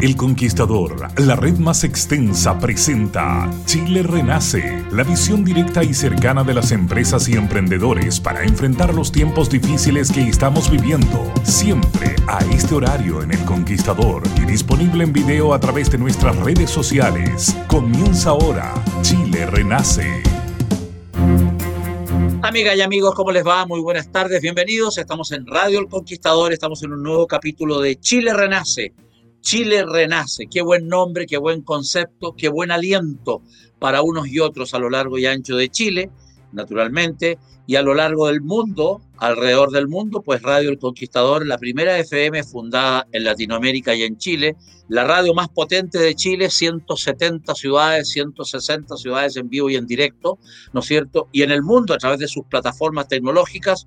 El Conquistador, la red más extensa, presenta Chile Renace, la visión directa y cercana de las empresas y emprendedores para enfrentar los tiempos difíciles que estamos viviendo. Siempre a este horario en El Conquistador y disponible en video a través de nuestras redes sociales. Comienza ahora Chile Renace. Amigas y amigos, ¿cómo les va? Muy buenas tardes, bienvenidos. Estamos en Radio El Conquistador, estamos en un nuevo capítulo de Chile Renace Chile renace. Qué buen nombre, qué buen concepto, qué buen aliento para unos y otros a lo largo y ancho de Chile, naturalmente, y a lo largo del mundo, alrededor del mundo, pues Radio El Conquistador, la primera FM fundada en Latinoamérica y en Chile, la radio más potente de Chile, 170 ciudades, 160 ciudades en vivo y en directo, ¿no es cierto? Y en el mundo, a través de sus plataformas tecnológicas,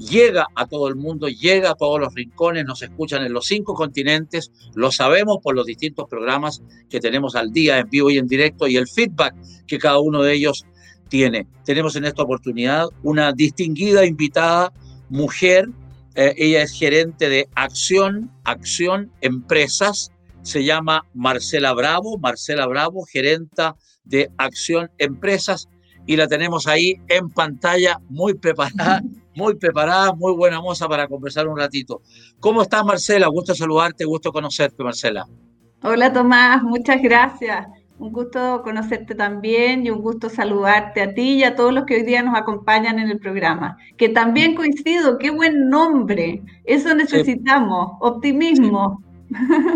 llega a todo el mundo, llega a todos los rincones, nos escuchan en los cinco continentes, lo sabemos por los distintos programas que tenemos al día en vivo y en directo y el feedback que cada uno de ellos tiene. Tenemos en esta oportunidad una distinguida invitada, mujer, eh, ella es gerente de Acción, Acción Empresas, se llama Marcela Bravo, Marcela Bravo, gerenta de Acción Empresas, y la tenemos ahí en pantalla, muy preparada, muy preparada, muy buena moza para conversar un ratito. ¿Cómo estás, Marcela? Gusto saludarte, gusto conocerte, Marcela. Hola, Tomás, muchas gracias. Un gusto conocerte también y un gusto saludarte a ti y a todos los que hoy día nos acompañan en el programa. Que también coincido, qué buen nombre. Eso necesitamos, optimismo.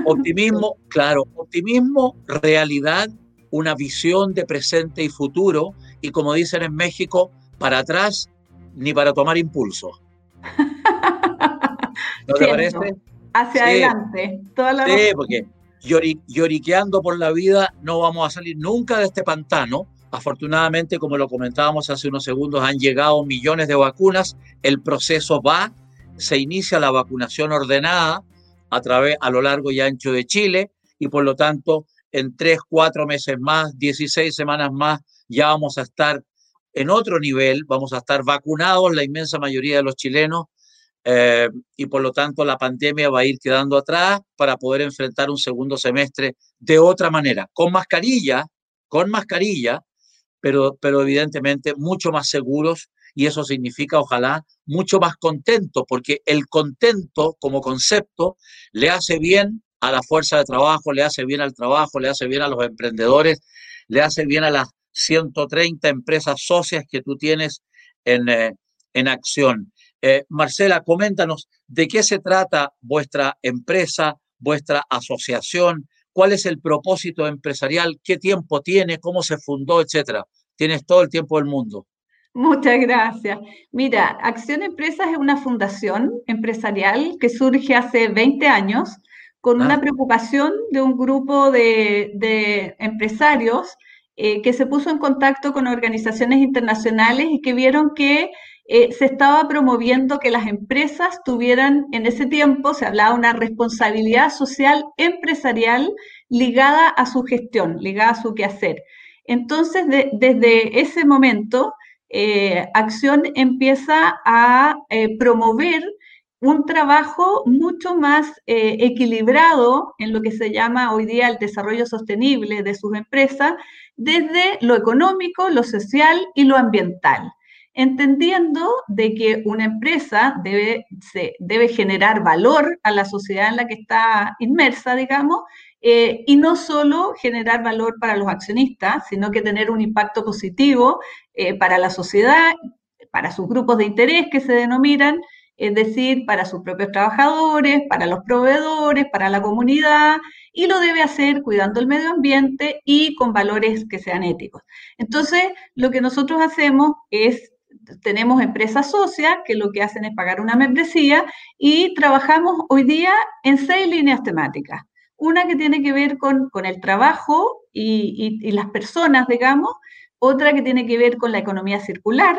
Optimismo, claro, optimismo, realidad, una visión de presente y futuro y como dicen en México, para atrás ni para tomar impulso. ¿No te parece? Hacia adelante. Toda la sí, porque lloriqueando por la vida, no vamos a salir nunca de este pantano. Afortunadamente, como lo comentábamos hace unos segundos, han llegado millones de vacunas. El proceso va, se inicia la vacunación ordenada a través a lo largo y ancho de Chile y por lo tanto en tres, cuatro meses más, 16 semanas más, ya vamos a estar en otro nivel, vamos a estar vacunados la inmensa mayoría de los chilenos eh, y por lo tanto la pandemia va a ir quedando atrás para poder enfrentar un segundo semestre de otra manera, con mascarilla, con mascarilla, pero, pero evidentemente mucho más seguros y eso significa, ojalá, mucho más contento, porque el contento como concepto le hace bien a la fuerza de trabajo, le hace bien al trabajo, le hace bien a los emprendedores, le hace bien a las 130 empresas socias que tú tienes en, eh, en acción. Eh, Marcela, coméntanos de qué se trata vuestra empresa, vuestra asociación, cuál es el propósito empresarial, qué tiempo tiene, cómo se fundó, etcétera. Tienes todo el tiempo del mundo. Muchas gracias. Mira, Acción Empresas es una fundación empresarial que surge hace 20 años con una ah. preocupación de un grupo de, empresarios eh, que se puso en contacto con organizaciones internacionales y que vieron que eh, se estaba promoviendo que las empresas tuvieran en ese tiempo, se hablaba de una responsabilidad social empresarial ligada a su gestión, ligada a su quehacer. Entonces, desde ese momento, eh, Acción empieza a promover un trabajo mucho más equilibrado en lo que se llama hoy día el desarrollo sostenible de sus empresas, desde lo económico, lo social y lo ambiental. entendiendo de que una empresa debe, se, debe generar valor a la sociedad en la que está inmersa, digamos, eh, y no solo generar valor para los accionistas, sino que tener un impacto positivo eh, para la sociedad, para sus grupos de interés que se denominan, es decir, para sus propios trabajadores, para los proveedores, para la comunidad, y lo debe hacer cuidando el medio ambiente y con valores que sean éticos. Entonces, lo que nosotros hacemos es tenemos empresas socias que lo que hacen es pagar una membresía y trabajamos hoy día en seis líneas temáticas. Una que tiene que ver con, el trabajo y, y, las personas, digamos. Otra que tiene que ver con la economía circular,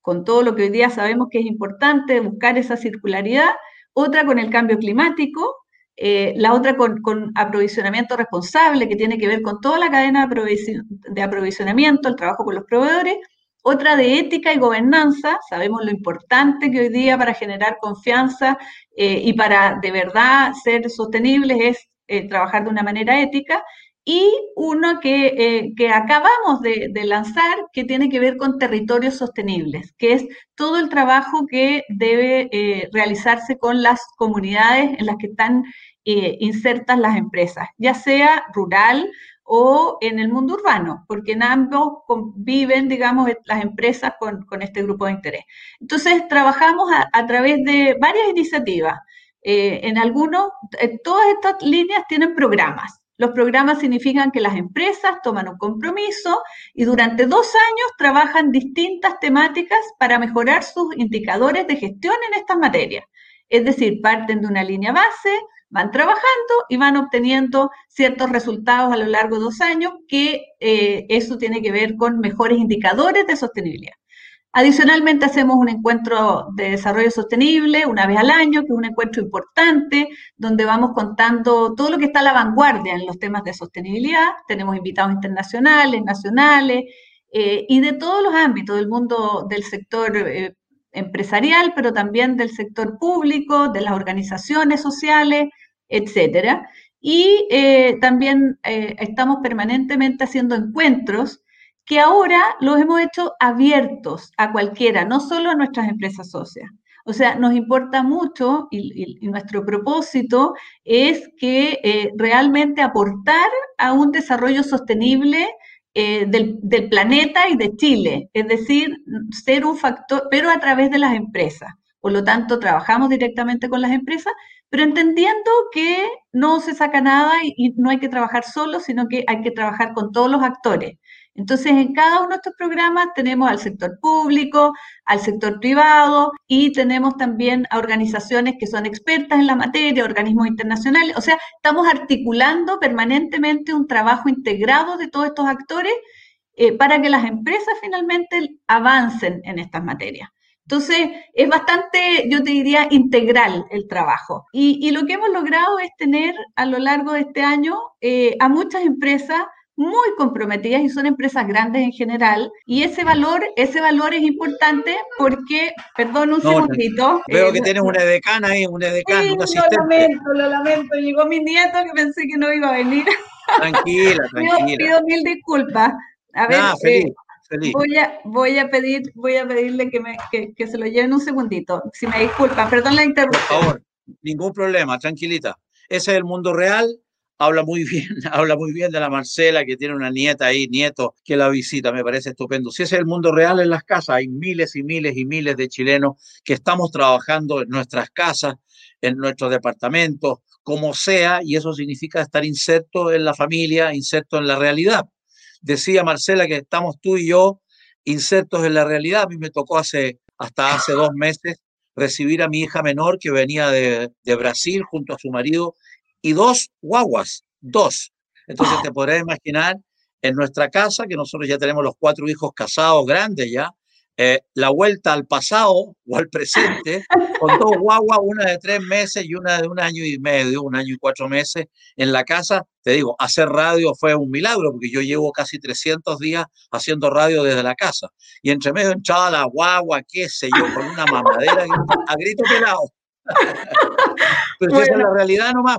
con todo lo que hoy día sabemos que es importante buscar esa circularidad. Otra con el cambio climático. Eh, la otra con, aprovisionamiento responsable, que tiene que ver con toda la cadena de aprovisionamiento, el trabajo con los proveedores otra de ética y gobernanza, sabemos lo importante que hoy día para generar confianza eh, y para de verdad ser sostenibles es eh, trabajar de una manera ética. Y uno que, eh, acabamos de, lanzar que tiene que ver con territorios sostenibles, que es todo el trabajo que debe realizarse con las comunidades en las que están insertas las empresas, ya sea rural, o en el mundo urbano, porque en ambos conviven, digamos, las empresas con, este grupo de interés. Entonces, trabajamos a, través de varias iniciativas. Eh, en algunos, eh, todas estas líneas tienen programas. Los programas significan que las empresas toman un compromiso y durante dos años trabajan distintas temáticas para mejorar sus indicadores de gestión en estas materias. Es decir, parten de una línea base, van trabajando y van obteniendo ciertos resultados a lo largo de dos años, que eh, eso tiene que ver con mejores indicadores de sostenibilidad. Adicionalmente hacemos un encuentro de desarrollo sostenible una vez al año, que es un encuentro importante, donde vamos contando todo lo que está a la vanguardia en los temas de sostenibilidad. Tenemos invitados internacionales, nacionales eh, y de todos los ámbitos del mundo del sector eh, empresarial, pero también del sector público, de las organizaciones sociales, etcétera. Y eh, también eh, estamos permanentemente haciendo encuentros que ahora los hemos hecho abiertos a cualquiera, no solo a nuestras empresas socias. O sea, nos importa mucho y, nuestro propósito es que eh, realmente aportar a un desarrollo sostenible del, del, planeta y de Chile, es decir, ser un factor, pero a través de las empresas. Por lo tanto, trabajamos directamente con las empresas, pero entendiendo que no se saca nada y, no hay que trabajar solo, sino que hay que trabajar con todos los actores. Entonces, en cada uno de estos programas tenemos al sector público, al sector privado y tenemos también a organizaciones que son expertas en la materia, organismos internacionales. O sea, estamos articulando permanentemente un trabajo integrado de todos estos actores eh, para que las empresas finalmente avancen en estas materias. Entonces, es bastante, yo te diría, integral el trabajo. Y, lo que hemos logrado es tener a lo largo de este año eh, a muchas empresas muy comprometidas y son empresas grandes en general. Y ese valor, ese valor es importante porque, perdón un segundito. Veo que eh, tienes una decana ahí, una decana, sí, Lo lamento, lo lamento. Llegó mi nieto que pensé que no iba a venir. Tranquila, tranquila. pido, mil disculpas. A ver, eh, Voy a, voy a, pedir, voy a pedirle que, me, que, se lo lleven un segundito, si me disculpan, perdón la interrupción. Por favor, ningún problema, tranquilita. Ese es el mundo real, habla muy bien, habla muy bien de la Marcela, que tiene una nieta ahí, nieto, que la visita, me parece estupendo. Si ese es el mundo real en las casas, hay miles y miles y miles de chilenos que estamos trabajando en nuestras casas, en nuestros departamentos, como sea, y eso significa estar inserto en la familia, inserto en la realidad decía Marcela que estamos tú y yo insertos en la realidad. A mí me tocó hace, hasta hace dos meses recibir a mi hija menor que venía de, Brasil junto a su marido y dos guaguas, dos. Entonces te podrás imaginar en nuestra casa, que nosotros ya tenemos los cuatro hijos casados grandes ya, eh, la vuelta al pasado o al presente, con dos guaguas, una de tres meses y una de un año y medio, un año y cuatro meses en la casa. Te digo, hacer radio fue un milagro, porque yo llevo casi 300 días haciendo radio desde la casa. Y entre medio echaba la guagua, qué sé yo, con una mamadera a grito pelado. Pero esa es la realidad nomás.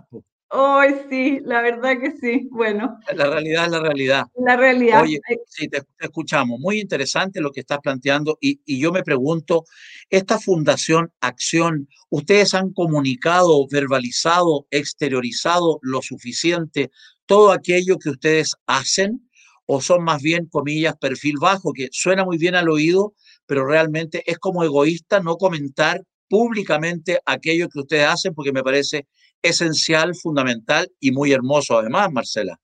Hoy sí, la verdad que sí. Bueno. La realidad es la realidad. La realidad. Oye, sí, te, escuchamos. Muy interesante lo que estás planteando y, y, yo me pregunto, esta Fundación Acción, ¿ustedes han comunicado, verbalizado, exteriorizado lo suficiente todo aquello que ustedes hacen? ¿O son más bien, comillas, perfil bajo, que suena muy bien al oído, pero realmente es como egoísta no comentar públicamente aquello que ustedes hacen porque me parece esencial, fundamental y muy hermoso además, Marcela.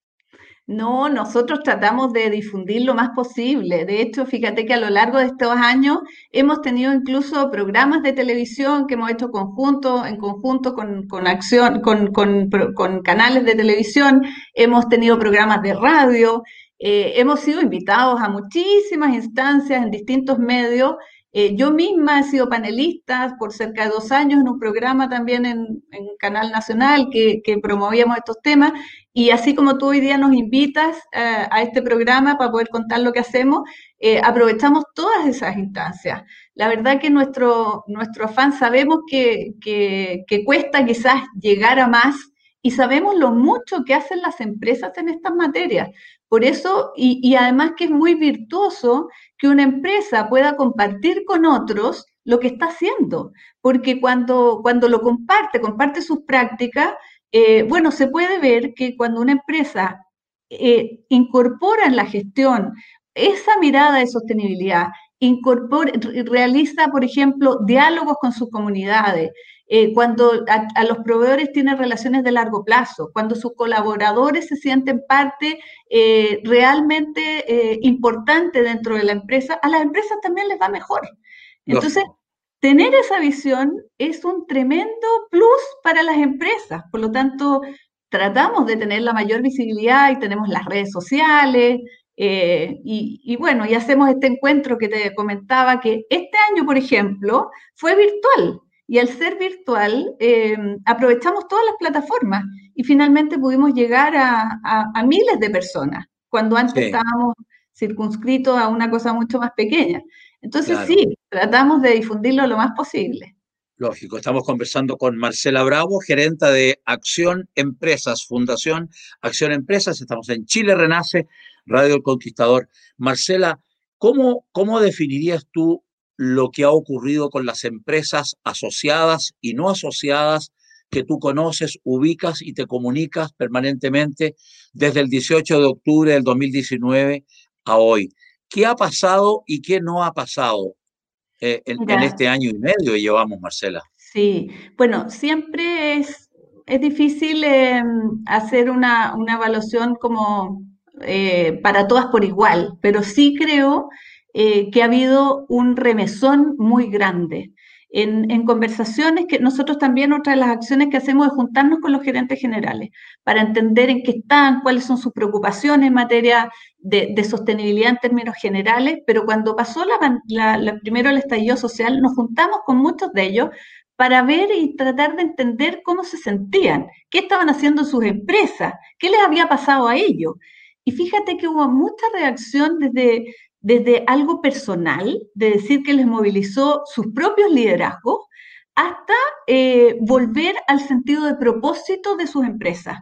No, nosotros tratamos de difundir lo más posible. De hecho, fíjate que a lo largo de estos años hemos tenido incluso programas de televisión que hemos hecho conjunto, en conjunto con, acción, con, con, canales de televisión, hemos tenido programas de radio, eh, hemos sido invitados a muchísimas instancias en distintos medios eh, yo misma he sido panelista por cerca de dos años en un programa también en, Canal Nacional que, promovíamos estos temas y así como tú hoy día nos invitas eh, a este programa para poder contar lo que hacemos, eh, aprovechamos todas esas instancias. La verdad que nuestro, nuestro afán sabemos que, que cuesta quizás llegar a más y sabemos lo mucho que hacen las empresas en estas materias. Por eso, y, además que es muy virtuoso que una empresa pueda compartir con otros lo que está haciendo, porque cuando, cuando lo comparte, comparte sus prácticas, eh, bueno, se puede ver que cuando una empresa eh, incorpora en la gestión esa mirada de sostenibilidad, incorpora, realiza, por ejemplo, diálogos con sus comunidades, eh, cuando a, los proveedores tienen relaciones de largo plazo, cuando sus colaboradores se sienten parte eh, realmente eh, importante dentro de la empresa, a las empresas también les va mejor. Entonces, tener esa visión es un tremendo plus para las empresas. Por lo tanto, tratamos de tener la mayor visibilidad y tenemos las redes sociales. y, y, bueno, y hacemos este encuentro que te comentaba que este año, por ejemplo, fue virtual. Y al ser virtual, eh, aprovechamos todas las plataformas y finalmente pudimos llegar a, miles de personas, cuando antes estábamos circunscritos a una cosa mucho más pequeña. Entonces sí, tratamos de difundirlo lo más posible. Lógico, estamos conversando con Marcela Bravo, gerenta de Acción Empresas, Fundación Acción Empresas. Estamos en Chile Renace, Radio El Conquistador. Marcela, ¿cómo, cómo definirías tú lo que ha ocurrido con las empresas asociadas y no asociadas que tú conoces, ubicas y te comunicas permanentemente desde el 18 de octubre del 2019 a hoy. ¿Qué ha pasado y qué no ha pasado eh, en, este año y medio que llevamos, Marcela? Sí, bueno, siempre es, es difícil em, hacer una, evaluación como eh, para todas por igual, pero sí creo eh, que ha habido un remesón muy grande. En, conversaciones que nosotros también otra de las acciones que hacemos es juntarnos con los gerentes generales para entender en qué están, cuáles son sus preocupaciones en materia de, sostenibilidad en términos generales, pero cuando pasó la, primero el estallido social, nos juntamos con muchos de ellos para ver y tratar de entender cómo se sentían, qué estaban haciendo sus empresas, qué les había pasado a ellos. Y fíjate que hubo mucha reacción desde, desde algo personal, de decir que les movilizó sus propios liderazgos, hasta eh, volver al sentido de propósito de sus empresas.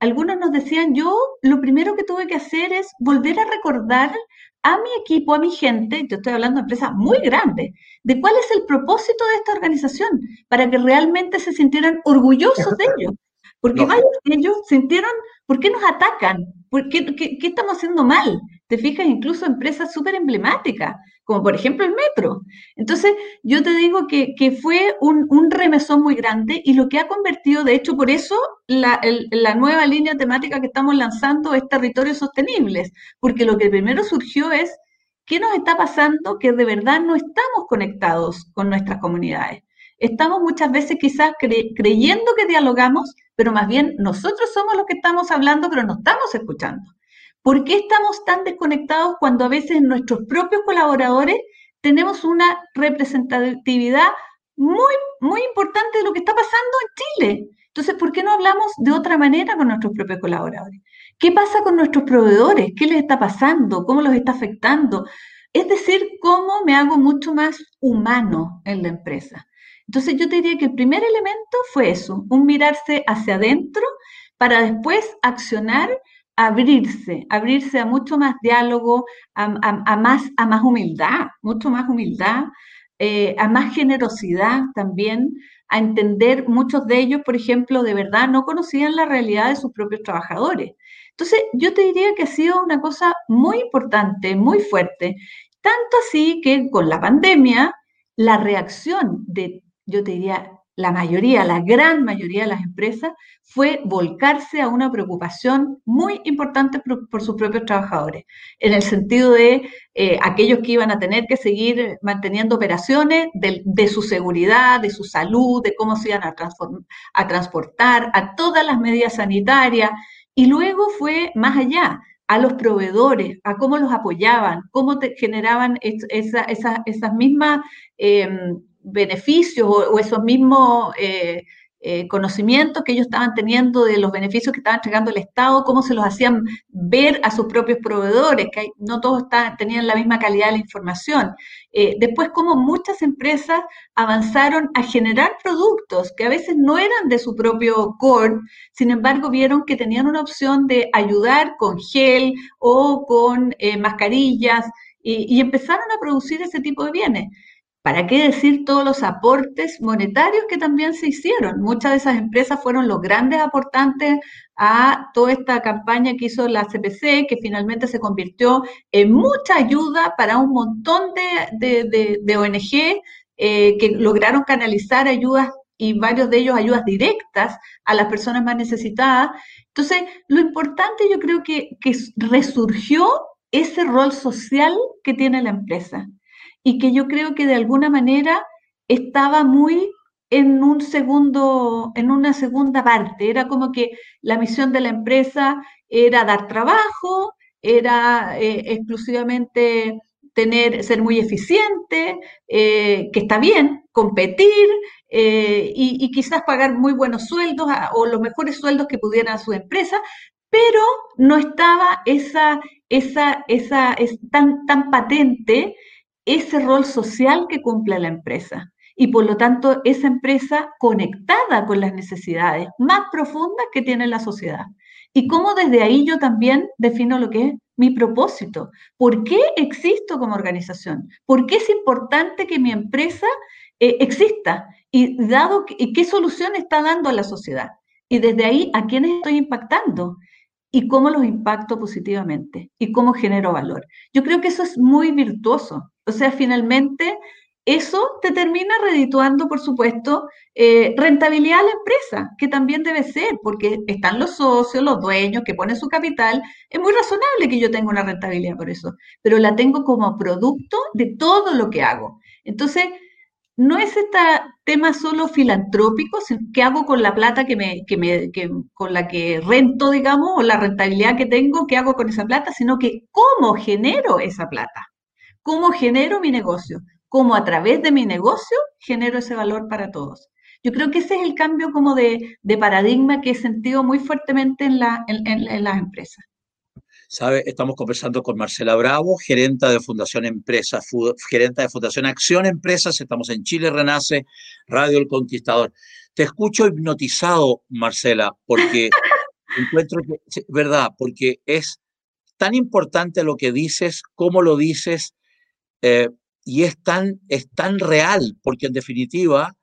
Algunos nos decían, yo lo primero que tuve que hacer es volver a recordar a mi equipo, a mi gente, yo estoy hablando de empresas muy grandes, de cuál es el propósito de esta organización, para que realmente se sintieran orgullosos de ellos. Porque varios de ellos sintieron, ¿por qué nos atacan? ¿Por qué, qué estamos haciendo mal? Te fijas incluso empresas súper emblemáticas, como por ejemplo el metro. Entonces, yo te digo que, fue un, remesón muy grande y lo que ha convertido, de hecho, por eso la, la, nueva línea temática que estamos lanzando es territorios sostenibles, porque lo que primero surgió es, ¿qué nos está pasando que de verdad no estamos conectados con nuestras comunidades? Estamos muchas veces quizás creyendo que dialogamos, pero más bien nosotros somos los que estamos hablando, pero no estamos escuchando. ¿Por qué estamos tan desconectados cuando a veces nuestros propios colaboradores tenemos una representatividad muy, muy importante de lo que está pasando en Chile? Entonces, ¿por qué no hablamos de otra manera con nuestros propios colaboradores? ¿Qué pasa con nuestros proveedores? ¿Qué les está pasando? ¿Cómo los está afectando? Es decir, cómo me hago mucho más humano en la empresa. Entonces yo te diría que el primer elemento fue eso, un mirarse hacia adentro para después accionar, abrirse, abrirse a mucho más diálogo, a, más, humildad, mucho más humildad, eh, a más generosidad también, a entender muchos de ellos, por ejemplo, de verdad no conocían la realidad de sus propios trabajadores. Entonces, yo te diría que ha sido una cosa muy importante, muy fuerte, tanto así que con la pandemia, la reacción de, yo te diría, la mayoría, la gran mayoría de las empresas, fue volcarse a una preocupación muy importante por, sus propios trabajadores, en el sentido de eh, aquellos que iban a tener que seguir manteniendo operaciones, de, su seguridad, de su salud, de cómo se iban a, transportar, a todas las medidas sanitarias, y luego fue más allá, a los proveedores, a cómo los apoyaban, cómo generaban esas mismas em, beneficios o, esos mismos eh, eh, conocimientos que ellos estaban teniendo de los beneficios que estaba entregando el Estado, cómo se los hacían ver a sus propios proveedores, que no todos tenían la misma calidad de la información. Eh, después, cómo muchas empresas avanzaron a generar productos que a veces no eran de su propio core, sin embargo, vieron que tenían una opción de ayudar con gel o con mascarillas y empezaron a producir ese tipo de bienes. ¿Para qué decir todos los aportes monetarios que también se hicieron? Muchas de esas empresas fueron los grandes aportantes a toda esta campaña que hizo la CPC, que finalmente se convirtió en mucha ayuda para un montón de, ONG eh, que lograron canalizar ayudas y varios de ellos ayudas directas a las personas más necesitadas. Entonces, lo importante yo creo que, que resurgió ese rol social que tiene la empresa y que yo creo que de alguna manera estaba muy en un segundo, en una segunda parte. Era como que la misión de la empresa era dar trabajo, era eh, exclusivamente tener, ser muy eficiente, eh, que está bien, competir eh, y, quizás pagar muy buenos sueldos o los mejores sueldos que pudieran a su empresa, pero no estaba esa, esa, esa, es tan, tan patente ese rol social que cumple la empresa y por lo tanto esa empresa conectada con las necesidades más profundas que tiene la sociedad. Y cómo desde ahí yo también defino lo que es mi propósito. ¿Por qué existo como organización? ¿Por qué es importante que mi empresa eh, exista? Y dado y qué solución está dando a la sociedad. Y desde ahí, ¿a quiénes estoy impactando? Y cómo los impacto positivamente y cómo genero valor. Yo creo que eso es muy virtuoso. O sea, finalmente eso te termina redituando, por supuesto, eh, rentabilidad a la empresa, que también debe ser, porque están los socios, los dueños que ponen su capital. Es muy razonable que yo tenga una rentabilidad por eso, pero la tengo como producto de todo lo que hago. Entonces, no es este tema solo filantrópico, qué hago con la plata que me, que me, que, con la que rento, digamos, o la rentabilidad que tengo, qué hago con esa plata, sino que cómo genero esa plata cómo genero mi negocio, cómo a través de mi negocio genero ese valor para todos. Yo creo que ese es el cambio como de, paradigma que he sentido muy fuertemente en, la, en, las empresas. ¿Sabe? Estamos conversando con Marcela Bravo, gerenta de Fundación Empresas, gerenta de Fundación Acción Empresas. Estamos en Chile Renace, Radio El Conquistador. Te escucho hipnotizado, Marcela, porque encuentro que, verdad, porque es tan importante lo que dices, cómo lo dices, eh, y es tan, es tan real, porque en definitiva,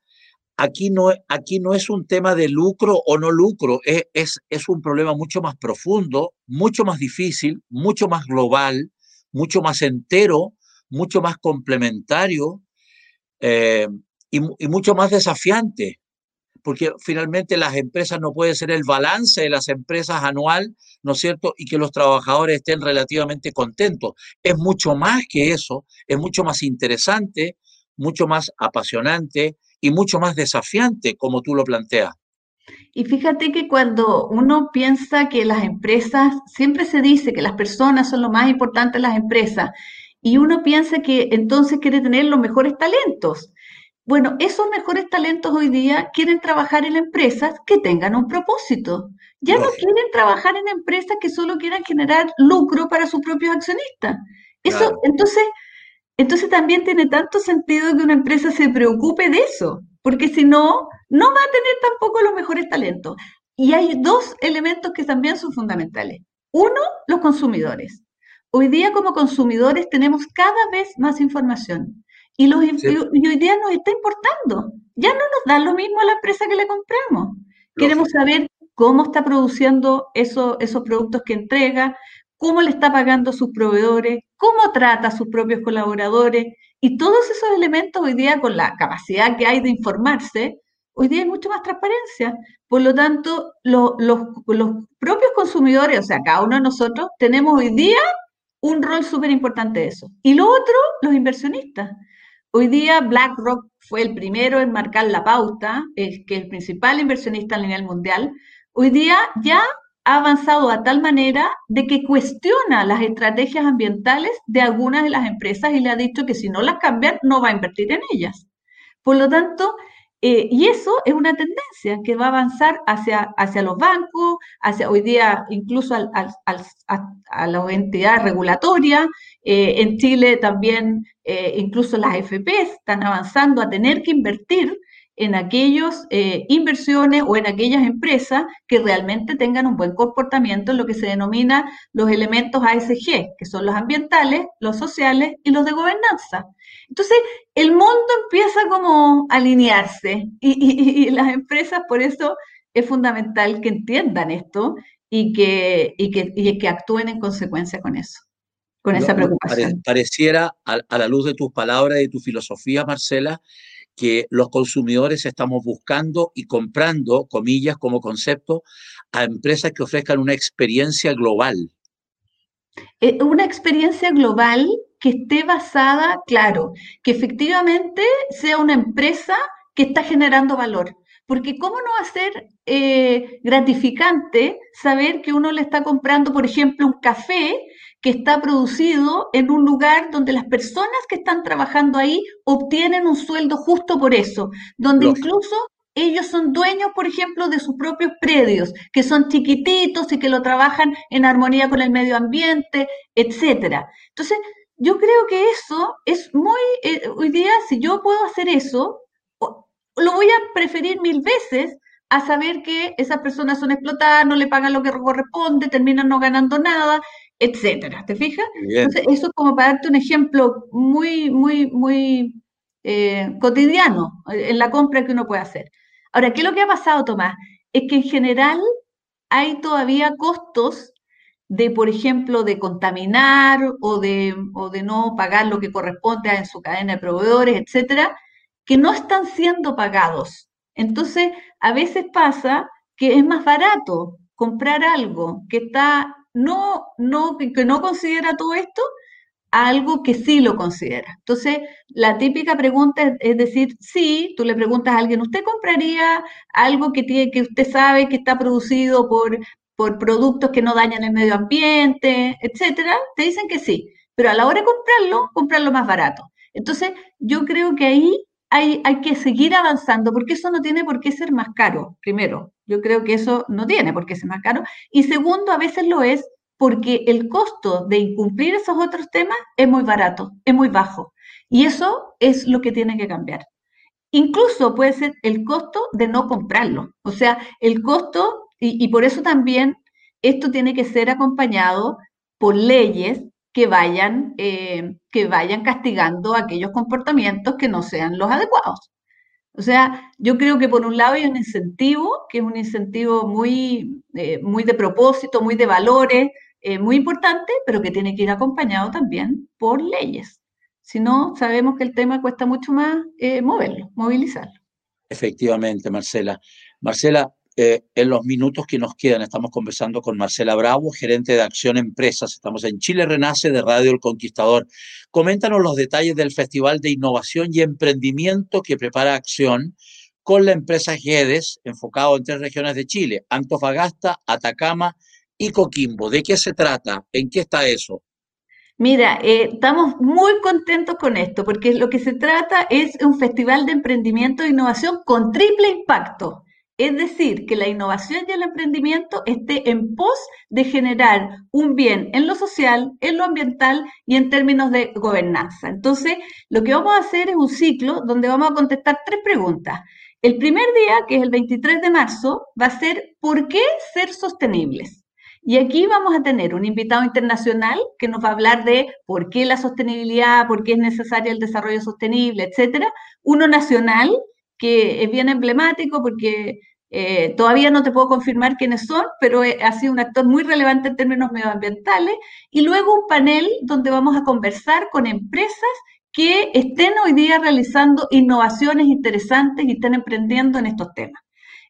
aquí no, aquí no es un tema de lucro o no lucro, es, es, es un problema mucho más profundo, mucho más difícil, mucho más global, mucho más entero, mucho más complementario eh, y, y, mucho más desafiante, porque finalmente las empresas no puede ser el balance de las empresas anual ¿no es cierto? Y que los trabajadores estén relativamente contentos. Es mucho más que eso, es mucho más interesante, mucho más apasionante y mucho más desafiante, como tú lo planteas. Y fíjate que cuando uno piensa que las empresas, siempre se dice que las personas son lo más importante de las empresas, y uno piensa que entonces quiere tener los mejores talentos. Bueno, esos mejores talentos hoy día quieren trabajar en empresas que tengan un propósito, ya no quieren trabajar en empresas que solo quieran generar lucro para sus propios accionistas. Eso, entonces, entonces también tiene tanto sentido que una empresa se preocupe de eso, porque si no, no va a tener tampoco los mejores talentos. Y hay dos elementos que también son fundamentales. Uno, los consumidores. Hoy día como consumidores tenemos cada vez más información y, los, y hoy día nos está importando. Ya no nos da lo mismo a la empresa que le compramos. Queremos saber cómo está produciendo esos productos que entrega, cómo le está pagando a sus proveedores, cómo trata a sus propios colaboradores. Y todos esos elementos hoy día, con la capacidad que hay de informarse, hoy día hay mucho más transparencia. Por lo tanto, los propios consumidores, o sea, cada uno de nosotros, tenemos hoy día un rol súper importante de eso. Y lo otro, los inversionistas. Hoy día BlackRock fue el primero en marcar la pauta, es que el principal inversionista a nivel mundial. Hoy día ya ha avanzado a tal manera de que cuestiona las estrategias ambientales de algunas de las empresas y le ha dicho que si no las cambian no va a invertir en ellas. Por lo tanto, eh, y eso es una tendencia que va a avanzar hacia, hacia los bancos, hacia hoy día incluso a, las entidades regulatorias. Eh, en Chile también eh, incluso las FP están avanzando a tener que invertir en aquellas eh, inversiones o en aquellas empresas que realmente tengan un buen comportamiento en lo que se denomina los elementos ASG, que son los ambientales, los sociales y los de gobernanza. Entonces, el mundo empieza como a alinearse y, las empresas, por eso es fundamental que entiendan esto y que, y que, que actúen en consecuencia con eso, con esa preocupación. Pareciera, a, la luz de tus palabras y de tu filosofía, Marcela, que los consumidores estamos buscando y comprando, comillas, como concepto, a empresas que ofrezcan una experiencia global. Eh, una experiencia global que esté basada, claro, que efectivamente sea una empresa que está generando valor. Porque ¿cómo no va a ser eh, gratificante saber que uno le está comprando, por ejemplo, un café que está producido en un lugar donde las personas que están trabajando ahí obtienen un sueldo justo por eso, donde incluso ellos son dueños, por ejemplo, de sus propios predios, que son chiquititos y que lo trabajan en armonía con el medio ambiente, etcétera. Entonces, yo creo que eso es muy, eh, hoy día, si yo puedo hacer eso, lo voy a preferir mil veces a saber que esas personas son explotadas, no le pagan lo que corresponde, terminan no ganando nada etcétera. ¿Te fijas? Entonces, eso es como para darte un ejemplo muy, muy, muy eh, cotidiano en la compra que uno puede hacer. Ahora, ¿qué es lo que ha pasado, Tomás? Es que en general hay todavía costos de, por ejemplo, de contaminar o de, o de no pagar lo que corresponde en su cadena de proveedores, etcétera, que no están siendo pagados. Entonces, a veces pasa que es más barato comprar algo que está no, no, que no considera todo esto algo que sí lo considera. Entonces, la típica pregunta es, decir, sí, tú le preguntas a alguien, ¿usted compraría algo que, tiene, que usted sabe que está producido por, por productos que no dañan el medio ambiente, etcétera? Te dicen que sí, pero a la hora de comprarlo, comprarlo más barato. Entonces, yo creo que ahí hay, hay que seguir avanzando, porque eso no tiene por qué ser más caro, primero. Yo creo que eso no tiene por qué ser más caro. Y segundo, a veces lo es porque el costo de incumplir esos otros temas es muy barato, es muy bajo. Y eso es lo que tiene que cambiar. Incluso puede ser el costo de no comprarlo. O sea, el costo, y, por eso también esto tiene que ser acompañado por leyes que vayan, eh, que vayan castigando aquellos comportamientos que no sean los adecuados. O sea, yo creo que por un lado hay un incentivo, que es un incentivo muy, eh, muy de propósito, muy de valores, eh, muy importante, pero que tiene que ir acompañado también por leyes. Si no, sabemos que el tema cuesta mucho más eh, moverlo, movilizarlo. Efectivamente, Marcela. Marcela, en los minutos que nos quedan, estamos conversando con Marcela Bravo, gerente de Acción Empresas. Estamos en Chile Renace de Radio El Conquistador. Coméntanos los detalles del Festival de Innovación y Emprendimiento que prepara Acción con la empresa GEDES, enfocado en tres regiones de Chile, Antofagasta, Atacama y Coquimbo. ¿De qué se trata? ¿En qué está eso? Mira, eh, estamos muy contentos con esto, porque lo que se trata es un festival de emprendimiento e innovación con triple impacto. Es decir, que la innovación y el emprendimiento esté en pos de generar un bien en lo social, en lo ambiental y en términos de gobernanza. Entonces, lo que vamos a hacer es un ciclo donde vamos a contestar tres preguntas. El primer día, que es el 23 de marzo, va a ser ¿por qué ser sostenibles? Y aquí vamos a tener un invitado internacional que nos va a hablar de por qué la sostenibilidad, por qué es necesario el desarrollo sostenible, etcétera. Uno nacional que es bien emblemático porque eh, todavía no te puedo confirmar quiénes son, pero eh, ha sido un actor muy relevante en términos medioambientales. Y luego un panel donde vamos a conversar con empresas que estén hoy día realizando innovaciones interesantes y estén emprendiendo en estos temas.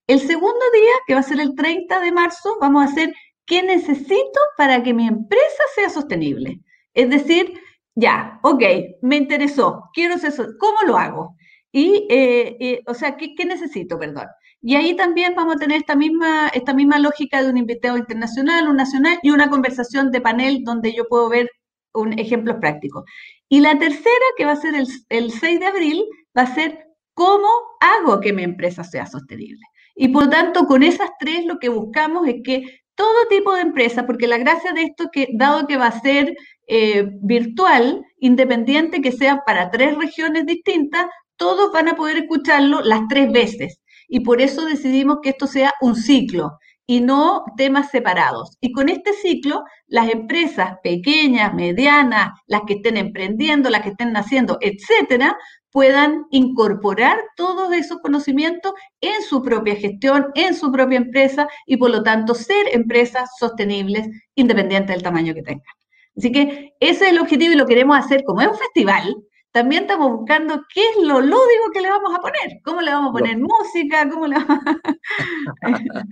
El segundo día, que va a ser el 30 de marzo, vamos a hacer qué necesito para que mi empresa sea sostenible. Es decir, ya, ok, me interesó, quiero ser, ¿cómo lo hago? Y, eh, eh, o sea, ¿qué, necesito? Perdón. Y ahí también vamos a tener esta misma, esta misma lógica de un invitado internacional, un nacional y una conversación de panel donde yo puedo ver un ejemplos prácticos. Y la tercera, que va a ser el, el 6 de abril, va a ser cómo hago que mi empresa sea sostenible. Y por tanto, con esas tres lo que buscamos es que todo tipo de empresa, porque la gracia de esto, que dado que va a ser eh, virtual, independiente que sea para tres regiones distintas, todos van a poder escucharlo las tres veces. Y por eso decidimos que esto sea un ciclo y no temas separados. Y con este ciclo, las empresas pequeñas, medianas, las que estén emprendiendo, las que estén naciendo, etcétera, puedan incorporar todos esos conocimientos en su propia gestión, en su propia empresa y por lo tanto ser empresas sostenibles independientes del tamaño que tengan. Así que ese es el objetivo y lo queremos hacer como es un festival, también estamos buscando qué es lo lúdico que le vamos a poner, cómo le vamos a poner música, cómo le vamos a...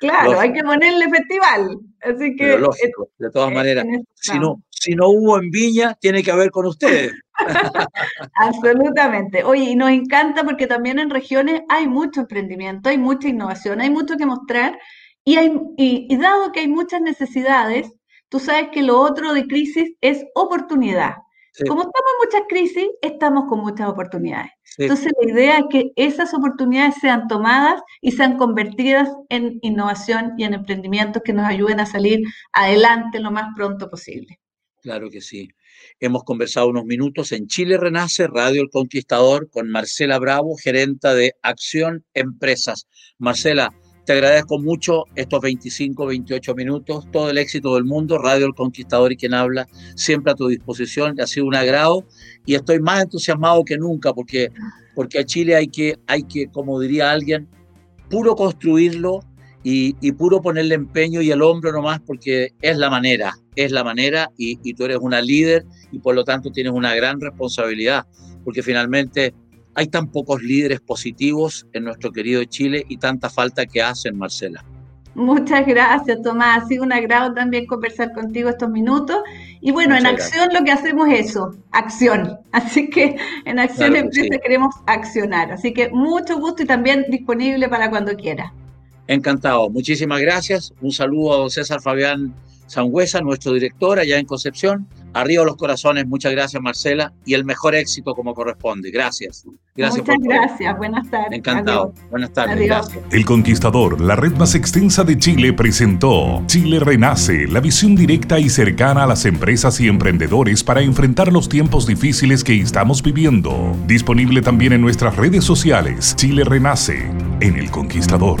claro, hay que ponerle festival. Así que... lógico, de todas maneras. Si no, si no hubo en Viña, tiene que haber con ustedes. Absolutamente. Oye, y nos encanta porque también en regiones hay mucho emprendimiento, hay mucha innovación, hay mucho que mostrar y, hay, y dado que hay muchas necesidades, tú sabes que lo otro de crisis es oportunidad. Como estamos en muchas crisis, estamos con muchas oportunidades. Entonces, la idea es que esas oportunidades sean tomadas y sean convertidas en innovación y en emprendimientos que nos ayuden a salir adelante lo más pronto posible. Claro que sí. Hemos conversado unos minutos en Chile Renace, Radio El Conquistador, con Marcela Bravo, gerenta de Acción Empresas. Marcela, te agradezco mucho estos 25, 28 minutos, todo el éxito del mundo, Radio El Conquistador y quien habla, siempre a tu disposición, ha sido un agrado y estoy más entusiasmado que nunca porque, porque a Chile hay que, hay que, como diría alguien, puro construirlo y, puro ponerle empeño y el hombro nomás porque es la manera, es la manera y, y tú eres una líder y por lo tanto tienes una gran responsabilidad porque finalmente hay tan pocos líderes positivos en nuestro querido Chile y tanta falta que hacen, Marcela. Muchas gracias, Tomás. Ha sido un agrado también conversar contigo estos minutos. Y bueno, en acción lo que hacemos es eso, acción. Así que en Acción Empresa queremos accionar. Así que mucho gusto y también disponible para cuando quiera. Encantado. Muchísimas gracias. Un saludo a don César Fabián Sangüesa, nuestro director allá en Concepción. Arriba los corazones, muchas gracias Marcela y el mejor éxito como corresponde. Gracias. gracias Muchas gracias, buenas tardes. Encantado. Buenas tardes, gracias. El Conquistador, la red más extensa de Chile, presentó Chile Renace, la visión directa y cercana a las empresas y emprendedores para enfrentar los tiempos difíciles que estamos viviendo. Disponible también en nuestras redes sociales, Chile Renace, en El Conquistador.